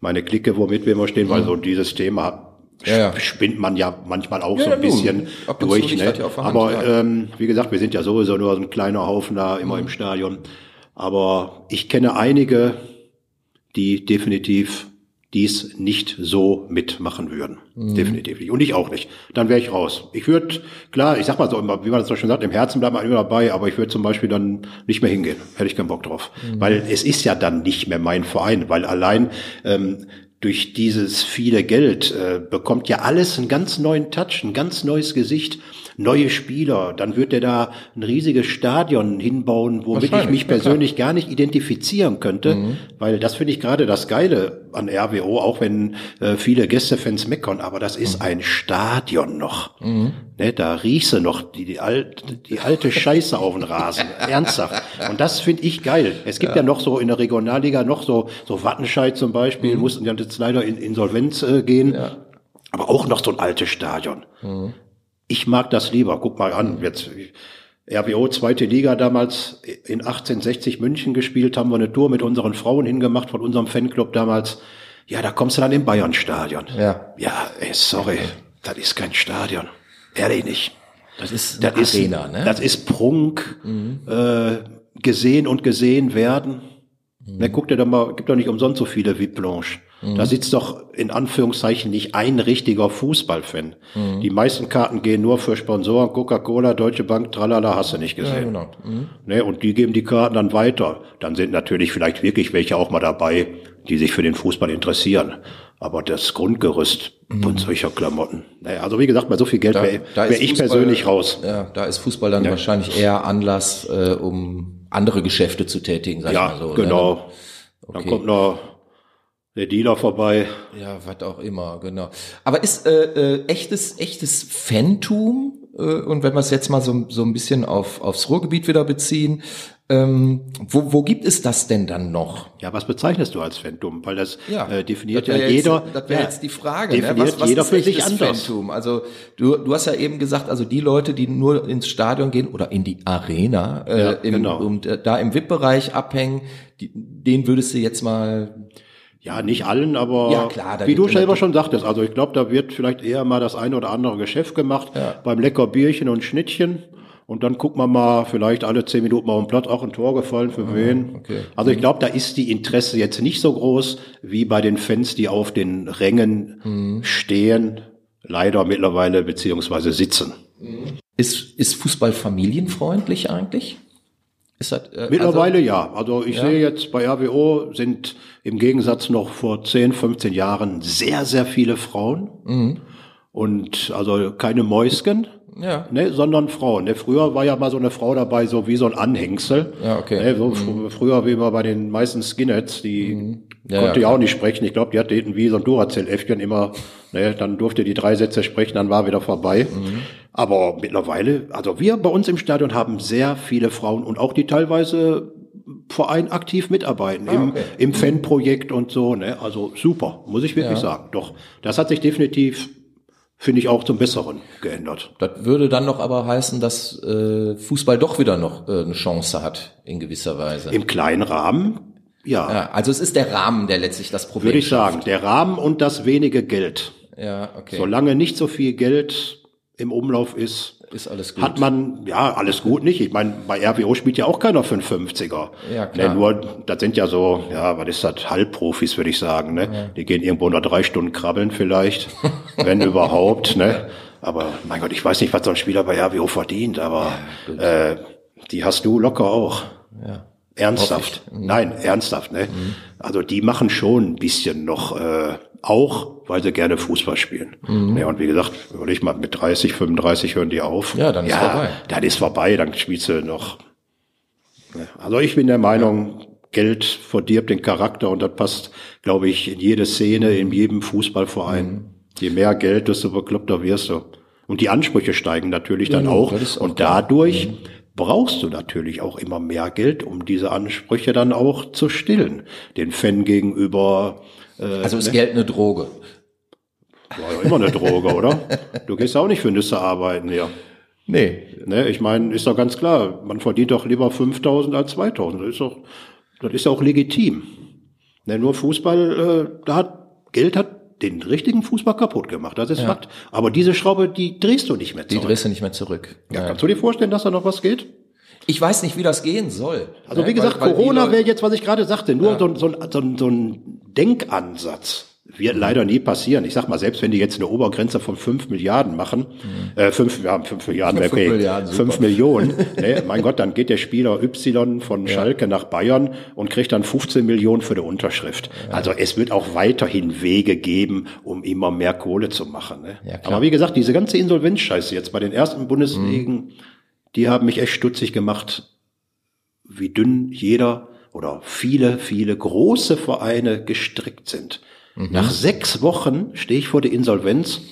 meine Clique, womit wir immer stehen, mhm. weil so dieses Thema ja, ja. spinnt man ja manchmal auch ja, so ein bisschen durch. Ne? Aber ähm, wie gesagt, wir sind ja sowieso nur so ein kleiner Haufen da immer mhm. im Stadion. Aber ich kenne einige, die definitiv dies nicht so mitmachen würden. Mhm. Definitiv nicht. Und ich auch nicht. Dann wäre ich raus. Ich würde, klar, ich sag mal so immer, wie man das so schon sagt, im Herzen bleibt man immer dabei, aber ich würde zum Beispiel dann nicht mehr hingehen. Hätte ich keinen Bock drauf. Mhm. Weil es ist ja dann nicht mehr mein Verein, weil allein ähm, durch dieses viele Geld äh, bekommt ja alles einen ganz neuen Touch, ein ganz neues Gesicht, neue Spieler. Dann wird er da ein riesiges Stadion hinbauen, womit ich mich persönlich gar nicht identifizieren könnte, mhm. weil das finde ich gerade das Geile an RWO, auch wenn äh, viele Gästefans meckern, aber das ist mhm. ein Stadion noch. Mhm. Ne, da riechst noch die, die, alte, die alte Scheiße auf den Rasen. Ernsthaft. Und das finde ich geil. Es gibt ja. ja. noch so in der Regionalliga noch so, so Wattenscheid zum Beispiel, mhm. mussten ja jetzt leider in Insolvenz äh, gehen. Ja. Aber auch noch so ein altes Stadion. Mhm. Ich mag das lieber. Guck mal an, jetzt RWO zweite Liga damals in 1860 München gespielt, haben wir eine Tour mit unseren Frauen hingemacht von unserem Fanclub damals. Ja, da kommst du dann im Bayernstadion. Ja. Ja, ey, sorry, das ist kein Stadion. Ehrlich nicht. Das ist das ist, Arena, ne? Das ist Prunk, mhm. äh, gesehen und gesehen werden. Mhm. Ne, guck dir doch mal, gibt doch nicht umsonst so viele wie Blanche. Mhm. Da sitzt doch in Anführungszeichen nicht ein richtiger Fußballfan. Mhm. Die meisten Karten gehen nur für Sponsoren, Coca-Cola, Deutsche Bank, tralala, hast du nicht gesehen. Ja, genau. Mhm. Ne, und die geben die Karten dann weiter. Dann sind natürlich vielleicht wirklich welche auch mal dabei, die sich für den Fußball interessieren. Aber das Grundgerüst mhm. von solcher Klamotten. Naja, also wie gesagt, bei so viel Geld wäre wär ich persönlich raus. Ja, da ist Fußball dann ja. wahrscheinlich eher Anlass, äh, um andere Geschäfte zu tätigen, sag ja, ich mal so. Genau. Ne? Okay. Dann kommt noch der Dealer vorbei. Ja, was auch immer, genau. Aber ist äh, äh, echtes, echtes Fantum, äh, und wenn wir es jetzt mal so, so ein bisschen auf, aufs Ruhrgebiet wieder beziehen, ähm, wo, wo gibt es das denn dann noch? Ja, was bezeichnest du als Phantom? Weil das ja, äh, definiert das ja jeder. Jetzt, das wäre ja, jetzt die Frage. Ne? Definiert ne? was, was jeder für sich anders. Phantom? Also du, du hast ja eben gesagt, also die Leute, die nur ins Stadion gehen oder in die Arena, äh, ja, im, genau. und äh, da im VIP-Bereich abhängen, die, den würdest du jetzt mal ja, nicht allen, aber ja, klar, wie du selber schon sagtest, also ich glaube, da wird vielleicht eher mal das eine oder andere Geschäft gemacht ja. beim lecker Bierchen und Schnittchen. Und dann guckt man mal, vielleicht alle zehn Minuten mal auf dem Platz, auch ein Tor gefallen, für ah, wen. Okay. Also ich mhm. glaube, da ist die Interesse jetzt nicht so groß wie bei den Fans, die auf den Rängen mhm. stehen, leider mittlerweile beziehungsweise sitzen. Ist, ist Fußball familienfreundlich eigentlich? Ist das, äh, Mittlerweile also, ja. Also ich ja. sehe jetzt bei RWO sind im Gegensatz noch vor 10, 15 Jahren sehr, sehr viele Frauen. Mhm. Und also keine Mäusken. Ja. ne, sondern Frauen. Ne, früher war ja mal so eine Frau dabei, so wie so ein Anhängsel. Ja, okay. Mhm. Ne, so fr- Früher wie immer bei den meisten Skinheads, die Ja, konnte ja, ja, auch nicht sprechen. Ich glaube, die hatte irgendwie so ein Duracell-Äffchen immer, ne, dann durfte die drei Sätze sprechen, dann war wieder vorbei. Mhm. Aber mittlerweile, also wir bei uns im Stadion haben sehr viele Frauen und auch die teilweise Verein aktiv mitarbeiten im, Ah, okay. im Fanprojekt und so, ne? Also super, muss ich wirklich sagen. Doch, das hat sich definitiv, finde ich, auch zum Besseren geändert. Das würde dann noch aber heißen, dass äh, Fußball doch wieder noch äh, eine Chance hat, in gewisser Weise. Im kleinen Rahmen, ja, ja, also es ist der Rahmen, der letztlich das Problem würde ich sagen. Der Rahmen und das wenige Geld. Ja, okay. Solange nicht so viel Geld im Umlauf ist, ist alles gut. hat man, ja, alles gut nicht. Ich meine, bei RWO spielt ja auch keiner 550er. Ja, klar. Ne, nur, das sind ja so, ja, was ist das, Halbprofis, würde ich sagen, ne? Die gehen irgendwo nur drei Stunden krabbeln vielleicht, wenn überhaupt, ne? Aber, mein Gott, ich weiß nicht, was so ein Spieler bei RWO verdient, aber, äh, die hast du locker auch. ja. Ernsthaft. Nein, ernsthaft, ne? Also die machen schon ein bisschen noch, äh, auch, weil sie gerne Fußball spielen. Ja, und wie gesagt, überleg mal, mit 30, 35 hören die auf. Ja, dann ist vorbei. Dann ist vorbei, dann spielst du noch. Ne? Also ich bin der Meinung, Geld verdirbt den Charakter und das passt, glaube ich, in jede Szene, in jedem Fußballverein. Mhm. Je mehr Geld, desto bekloppter wirst du. Und die Ansprüche steigen natürlich dann Ja, auch. auch Und klar. dadurch Mhm. brauchst du natürlich auch immer mehr Geld, um diese Ansprüche dann auch zu stillen. Den Fan gegenüber. Äh, Also ist Geld eine Droge. war ja immer eine Droge, oder? Du gehst auch nicht für Nüsse arbeiten, ja. Nee. Ne, ich meine, ist doch ganz klar, man verdient doch lieber 5000 als 2000. Das ist doch, das ist ja auch legitim. Ne, nur Fußball, äh, da hat, Geld hat den richtigen Fußball kaputt gemacht, das ist Fakt. Aber diese Schraube, die drehst du nicht mehr Die zurück. drehst du nicht mehr zurück. ja, Ja. kannst du dir vorstellen, dass da noch was geht? Ich weiß nicht, wie das gehen soll. Also wie gesagt, weil- weil Corona wäre jetzt, was ich gerade sagte, nur so, ein- so, so, ein- so ein Denkansatz. Wird leider nie passieren. Ich sag mal, selbst wenn die jetzt eine Obergrenze von 5 Milliarden machen, äh, 5, ja, 5 Milliarden, Fünf okay, Milliarden, super. 5 Millionen, ne, mein Gott, dann geht der Spieler Y von Schalke nach Bayern und kriegt dann 15 Millionen für die Unterschrift. Also es wird auch weiterhin Wege geben, um immer mehr Kohle zu machen. Ne? Ja. Aber wie gesagt, diese ganze Insolvenzscheiße jetzt bei den ersten Bundesligen, die haben mich echt stutzig gemacht, wie dünn jeder oder viele, viele große Vereine gestrickt sind. Nach sechs Wochen stehe ich vor der Insolvenz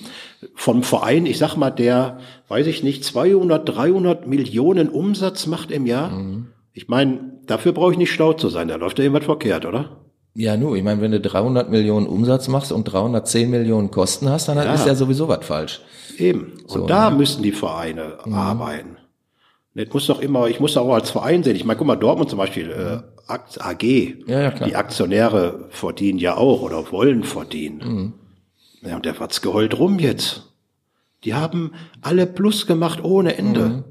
vom Verein, ich sag mal, der, weiß ich nicht, 200, 300 Millionen Umsatz macht im Jahr. Ich meine, dafür brauche ich nicht schlau zu sein, da läuft ja irgendwas verkehrt, oder? Ja, nu, ich meine, wenn du 300 Millionen Umsatz machst und 310 Millionen Kosten hast, dann Ja. ist ja sowieso was falsch. Eben. Und da müssen die Vereine arbeiten. Das muss doch immer, ich muss auch als Verein sehen. Ich meine, guck mal, Dortmund zum Beispiel, äh, AG, Ja, ja, klar. die Aktionäre verdienen ja auch oder wollen verdienen. Ja, und der hat's geheult rum jetzt. Die haben alle Plus gemacht ohne Ende.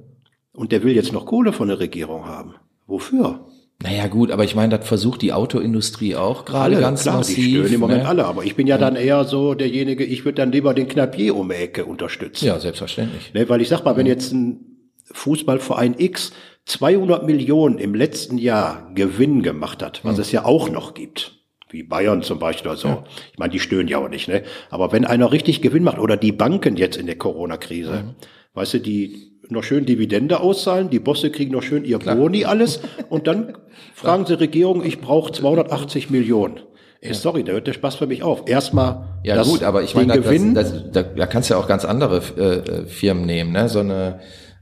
Und der will jetzt noch Kohle von der Regierung haben. Wofür? Naja, gut, aber ich meine, das versucht die Autoindustrie auch gerade Alle, ganz klar, massiv. die stöhnen im Moment ne? alle. Aber ich bin ja dann eher so derjenige, ich würde dann lieber den Knappier um die Ecke unterstützen. Ja, selbstverständlich. Ne, weil ich sag mal, wenn jetzt ein Fußballverein X 200 Millionen im letzten Jahr Gewinn gemacht hat, was es ja auch noch gibt, wie Bayern zum Beispiel oder so. Ich meine, die stöhnen ja auch nicht, ne? Aber wenn einer richtig Gewinn macht oder die Banken jetzt in der Corona-Krise, weißt du, die noch schön Dividende auszahlen, die Bosse kriegen noch schön ihr Boni alles und dann fragen sie Regierung, ich brauche 280 Millionen. Ey, sorry, da hört der Spaß für mich auf. Erstmal Ja das- gut, aber ich meine, das, da, da kannst du ja auch ganz andere äh, äh, Firmen nehmen. Ne? So eine,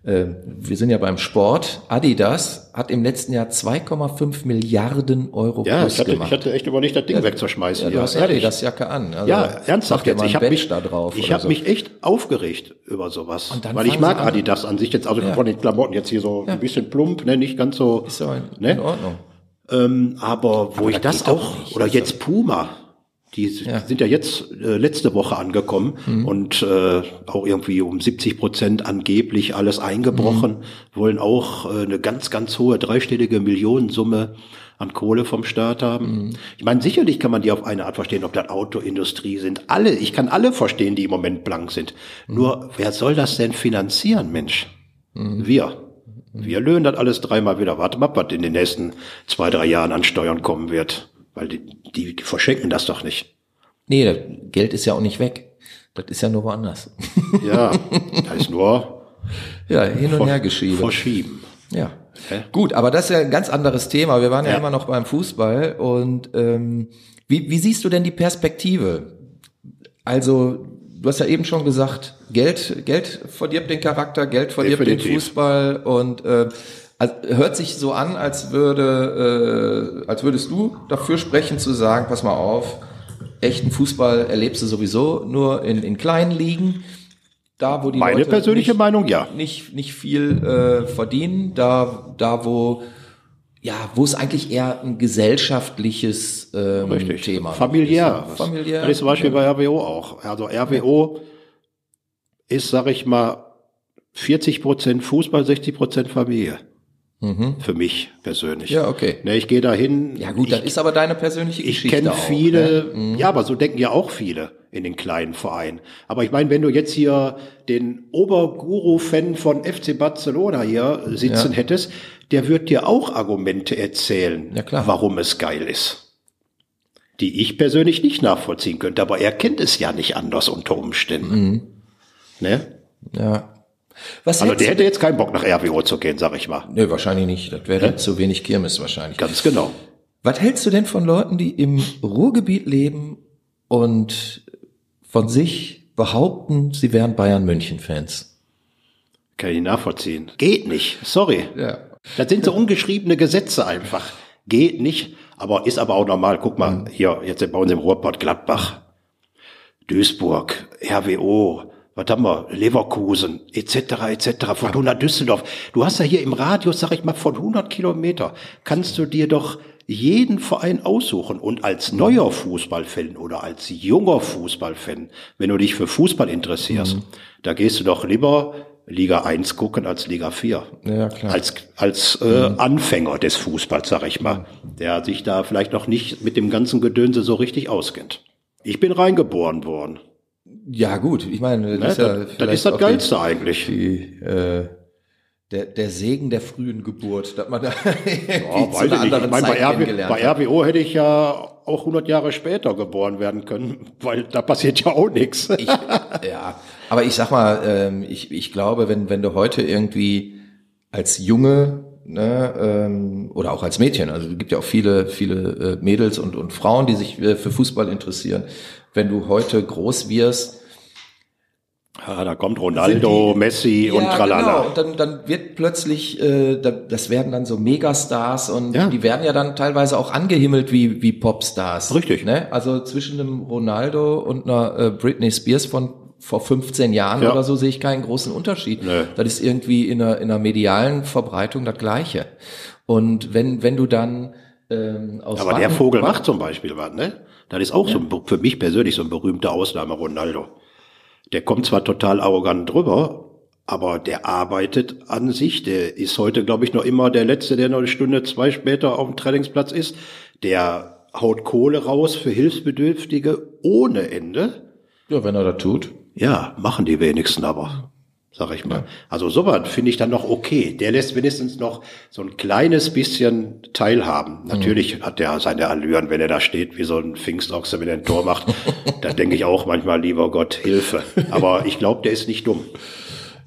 wir sind ja beim Sport. Adidas hat im letzten Jahr 2,5 Milliarden Euro ja, plus ich hatte, gemacht. ich hatte echt überlegt, das Ding wegzuschmeißen. ja, du hast ehrlich. Adidas Jacke an. Also, Ja, ernsthaft jetzt. Ich habe mich, da drauf. ich habe so. mich echt aufgeregt über sowas, weil ich mag. Adidas an sich jetzt, also Ja. von den Klamotten jetzt hier so ein bisschen plump, ne, nicht ganz so, Ist so in, ne? in Ordnung. Ähm, aber wo ich das auch, nicht. oder jetzt Puma, die Ja. sind ja jetzt äh, letzte Woche angekommen Mhm. und äh, auch irgendwie um 70 Prozent angeblich alles eingebrochen, Mhm. wollen auch äh, eine ganz, ganz hohe dreistellige Millionensumme an Kohle vom Staat haben. Mhm. Ich meine, sicherlich kann man die auf eine Art verstehen, ob das Autoindustrie sind. Alle, ich kann alle verstehen, die im Moment blank sind. Mhm. Nur, wer soll das denn finanzieren, Mensch? Wir. Wir löhnen das alles dreimal wieder. Warte mal, was in den nächsten zwei, drei Jahren an Steuern kommen wird. Weil die, die, verschenken das doch nicht. Nee, das Geld ist ja auch nicht weg. Das ist ja nur woanders. Ja, da ist nur Ja, hin und her geschieben. Verschieben. Ja. Hä? Gut, aber das ist ja ein ganz anderes Thema. Wir waren ja, Ja. immer noch beim Fußball und ähm, wie, wie siehst du denn die Perspektive? Also, du hast ja eben schon gesagt, Geld, Geld verdirbt den Charakter, Geld verdirbt den Definitiv. Fußball und äh, also, hört sich so an, als würde, äh, als würdest du dafür sprechen zu sagen, pass mal auf, echten Fußball erlebst du sowieso nur in, in kleinen Ligen. Da, wo die Meine Leute persönliche nicht, Meinung, ja. nicht, nicht viel äh, verdienen, da, da wo, ja, wo es eigentlich eher ein gesellschaftliches ähm, Richtig. Thema Familiär. ist. Familiär. Das ist zum Beispiel bei RWO auch. Also RWO ist, sag ich mal, 40 Prozent Fußball, 60 Prozent Familie. Für mich persönlich. Mhm. Ja, okay. Ne, ich gehe dahin. Ja gut, ich, das ist aber deine persönliche ich Geschichte kenne auch, viele, Ne? ja, aber so denken ja auch viele in den kleinen Vereinen. Aber ich meine, wenn du jetzt hier den Oberguru-Fan von FC Barcelona hier sitzen Ja. hättest, der wird dir auch Argumente erzählen, Ja, klar. warum es geil ist. Die ich persönlich nicht nachvollziehen könnte, aber er kennt es ja nicht anders unter Umständen. Mhm. Ne? Ja. Was Also der hätte jetzt keinen Bock nach RWO zu gehen, sag ich mal. Nö, wahrscheinlich nicht. Das wäre zu wenig Kirmes wahrscheinlich. Ganz genau. Was hältst du denn von Leuten, die im Ruhrgebiet leben und von sich behaupten, sie wären Bayern-München-Fans? Kann ich nachvollziehen. Geht nicht. Sorry. Ja. Das sind so ungeschriebene Gesetze einfach. Geht nicht, aber ist aber auch normal. Guck mal, hier, jetzt bei uns im Ruhrpott Gladbach, Duisburg, RWO, was haben wir, Leverkusen, etc., etc., Fortuna Düsseldorf. Du hast ja hier im Radius, sag ich mal, von 100 Kilometer, kannst du dir doch jeden Verein aussuchen. Und als neuer Fußballfan oder als junger Fußballfan, wenn du dich für Fußball interessierst, da gehst du doch lieber Liga 1 gucken als Liga 4 Ja, klar. als, als äh, Anfänger des Fußballs, sag ich mal, der sich da vielleicht noch nicht mit dem ganzen Gedönse so richtig auskennt. Ich bin reingeboren worden. Ja, gut, ich meine, Ne? das Das, ist ja das vielleicht ist das Geilste eigentlich. Die, die, äh, der, der Segen der frühen Geburt, dass man da Ja, zu einer anderen Ich meine, Zeit bei, RW, kennengelernt bei. RWO hätte ich ja auch 100 Jahre später geboren werden können, weil da passiert ja auch nichts. Ich, ja, aber ich sag mal, ähm, ich, ich glaube, wenn, wenn du heute irgendwie als Junge ne, ähm, oder auch als Mädchen, also es gibt ja auch viele, viele äh, Mädels und, und Frauen, die sich äh, für Fußball interessieren, wenn du heute groß wirst, Ja, da kommt Ronaldo, die- Messi und tralala. Genau. Und dann, dann wird plötzlich, äh, da, das werden dann so Megastars und Ja. die werden ja dann teilweise auch angehimmelt wie, wie Popstars. Richtig. Ne? Also zwischen einem Ronaldo und einer äh, Britney Spears von vor 15 Jahren Ja. oder so sehe ich keinen großen Unterschied. Nö. Das ist irgendwie in einer, in einer medialen Verbreitung das Gleiche. Und wenn, wenn du dann ähm, aus Aber der Wacken- Vogel Wacken- macht zum Beispiel was, ne? Das ist auch so ein, für mich persönlich so ein berühmter Ausnahme, Ronaldo. Der kommt zwar total arrogant drüber, aber der arbeitet an sich. Der ist heute, glaube ich, noch immer der Letzte, der noch eine Stunde, zwei später auf dem Trainingsplatz ist. Der haut Kohle raus für Hilfsbedürftige ohneEnde. Ja, wenn er das tut. Ja, machen die wenigsten aber, sag ich mal. Also sowas finde ich dann noch okay. Der lässt wenigstens noch so ein kleines bisschen teilhaben. Natürlich hat er seine Allüren, wenn er da steht wie so ein Pfingstochse, wenn er ein Tor macht. da denke ich auch manchmal, lieber Gott, Hilfe. Aber ich glaube, der ist nicht dumm.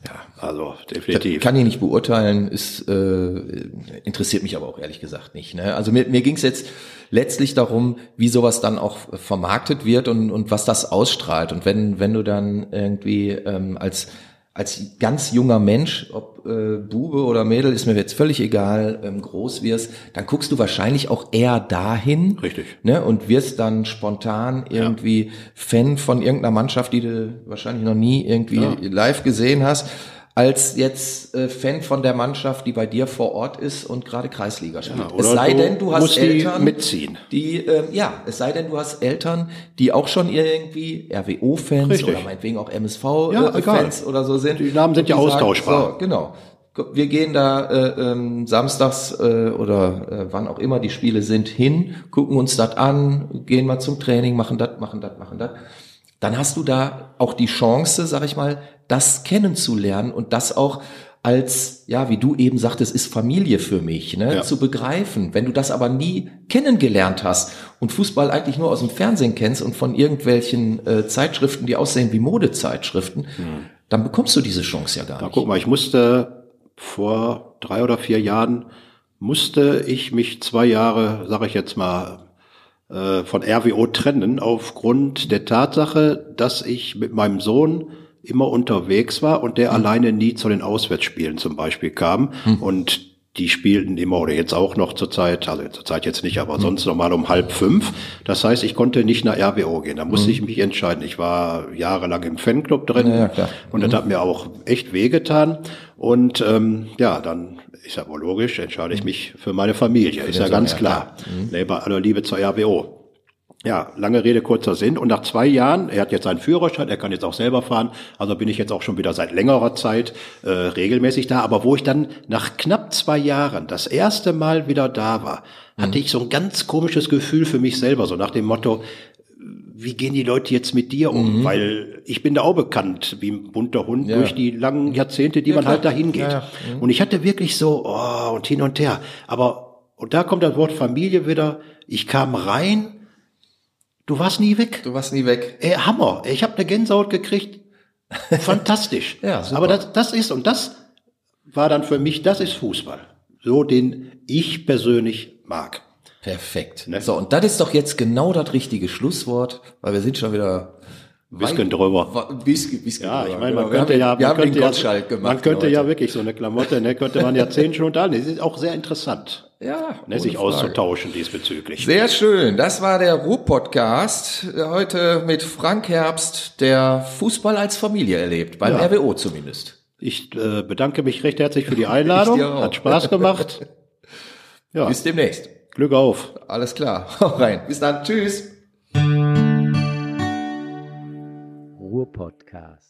Ja, also definitiv. Kann ich nicht beurteilen, ist äh, interessiert mich aber auch ehrlich gesagt nicht. Ne? Also mir, mir ging es jetzt letztlich darum, wie sowas dann auch vermarktet wird und, und was das ausstrahlt. Und wenn wenn du dann irgendwie ähm, als als ganz junger Mensch, ob äh, Bube oder Mädel, ist mir jetzt völlig egal, ähm, groß wirst, dann guckst du wahrscheinlich auch eher dahin. Richtig. Ne, und wirst dann spontan irgendwie Fan von irgendeiner Mannschaft, die du wahrscheinlich noch nie irgendwie live gesehen hast, als jetzt äh, Fan von der Mannschaft, die bei dir vor Ort ist und gerade Kreisliga spielt. oder es sei denn, du hast musst die Eltern, mitziehen. die ähm, ja, es sei denn, du hast Eltern, die auch schon irgendwie RWO-Fans oder meinetwegen auch Ja, MSV-Fans egal. oder so sind. Die Namen sind ja die sagen, austauschbar. So, genau. Wir gehen da äh, ähm, samstags äh, oder äh, wann auch immer die Spiele sind hin, gucken uns das an, gehen mal zum Training, machen das, machen das, machen das. Dann hast du da auch die Chance, sag ich mal, das kennenzulernen und das auch als, ja, wie du eben sagtest, ist Familie für mich, ne, Ja. zu begreifen. Wenn du das aber nie kennengelernt hast und Fußball eigentlich nur aus dem Fernsehen kennst und von irgendwelchen äh, Zeitschriften, die aussehen wie Modezeitschriften, dann bekommst du diese Chance ja gar Na, nicht. guck mal, ich musste vor drei oder vier Jahren, musste ich mich zwei Jahre, sage ich jetzt mal, äh, von RWO trennen, aufgrund der Tatsache, dass ich mit meinem Sohn immer unterwegs war und der alleine nie zu den Auswärtsspielen zum Beispiel kam. Und die spielten immer oder jetzt auch noch zur Zeit, also zur Zeit jetzt nicht, aber sonst normal um halb fünf. Das heißt, ich konnte nicht nach RWO gehen. Da musste ich mich entscheiden. Ich war jahrelang im Fanclub drin Ja, ja, klar. und das hat mir auch echt wehgetan. Und ähm, ja, dann ist ja wohl logisch, entscheide ich mich für meine Familie. ist ja ganz klar. Nee, bei aller Liebe zur RWO. Ja, lange Rede, kurzer Sinn. Und nach zwei Jahren, er hat jetzt seinen Führerschein, er kann jetzt auch selber fahren, also bin ich jetzt auch schon wieder seit längerer Zeit äh, regelmäßig da. Aber wo ich dann nach knapp zwei Jahren das erste Mal wieder da war, hatte ich so ein ganz komisches Gefühl für mich selber, so nach dem Motto, wie gehen die Leute jetzt mit dir um? Weil ich bin da auch bekannt wie ein bunter Hund Ja. durch die langen Jahrzehnte, die man klar. halt dahin geht. Ja, ja. Und ich hatte wirklich so, oh, und hin und her. Aber, und da kommt das Wort Familie wieder. Ich kam rein, du warst nie weg. Du warst nie weg. Ey, Hammer. Ich habe eine Gänsehaut gekriegt. Fantastisch. Ja, super. Aber das, das ist, und das war dann für mich, das ist Fußball. So, den ich persönlich mag. Perfekt. Ne? So, und das ist doch jetzt genau das richtige Schlusswort, weil wir sind schon wieder Bisschen drüber. Whisky, Whisky Ja, drüber. ich meine, Genau, man wir könnte ja, wir man den könnte ja, gemacht. man könnte heute. ja wirklich so eine Klamotte, ne, könnte man ja zehn Stunden an. Das ist auch sehr interessant, ja, ne, sich Frage. auszutauschen diesbezüglich. Sehr schön. Das war der Ruhr-Podcast. Heute mit Frank Herbst, der Fußball als Familie erlebt. Beim Ja. RWO zumindest. Ich äh, bedanke mich recht herzlich für die Einladung. Hat Spaß gemacht. Ja, Bis demnächst. Glück auf. Alles klar. Hau rein. Bis dann. Tschüss. Ruhr-Podcast.